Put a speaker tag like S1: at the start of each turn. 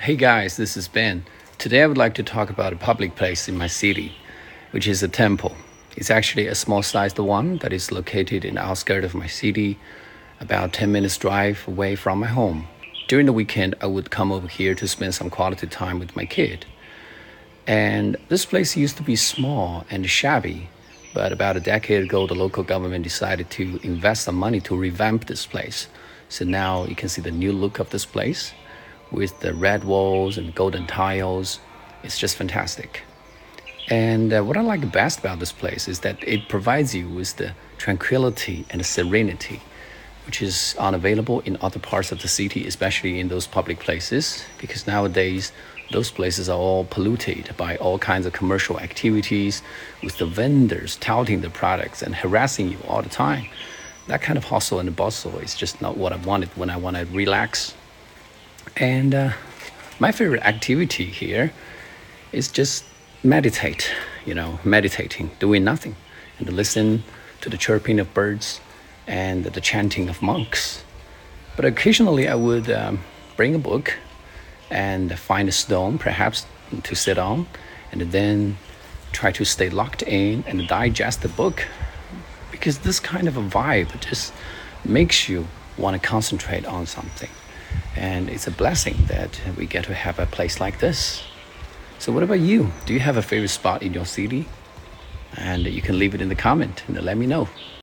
S1: Hey guys, this is Ben. Today I would like to talk about a public place in my city, which is a temple. It's actually a small sized one that is located in the outskirts of my city, about 10 minutes drive away from my home. During the weekend, I would come over here to spend some quality time with my kid. And this place used to be small and shabby, but about a decade ago, the local government decided to invest some money to revamp this place. So now you can see the new look of this place with the red walls and golden tiles. It's just fantastic. And uh, what I like best about this place is that it provides you with the tranquility and the serenity, which is unavailable in other parts of the city, especially in those public places, because nowadays those places are all polluted by all kinds of commercial activities, with the vendors touting the products and harassing you all the time. That kind of hustle and bustle is just not what I wanted when I want to relax and uh, my favorite activity here is just meditate, you know, meditating, doing nothing, and listen to the chirping of birds and the chanting of monks. But occasionally I would um, bring a book and find a stone, perhaps to sit on, and then try to stay locked in and digest the book. Because this kind of a vibe just makes you want to concentrate on something. And it's a blessing that we get to have a place like this. So, what about you? Do you have a favorite spot in your city? And you can leave it in the comment and let me know.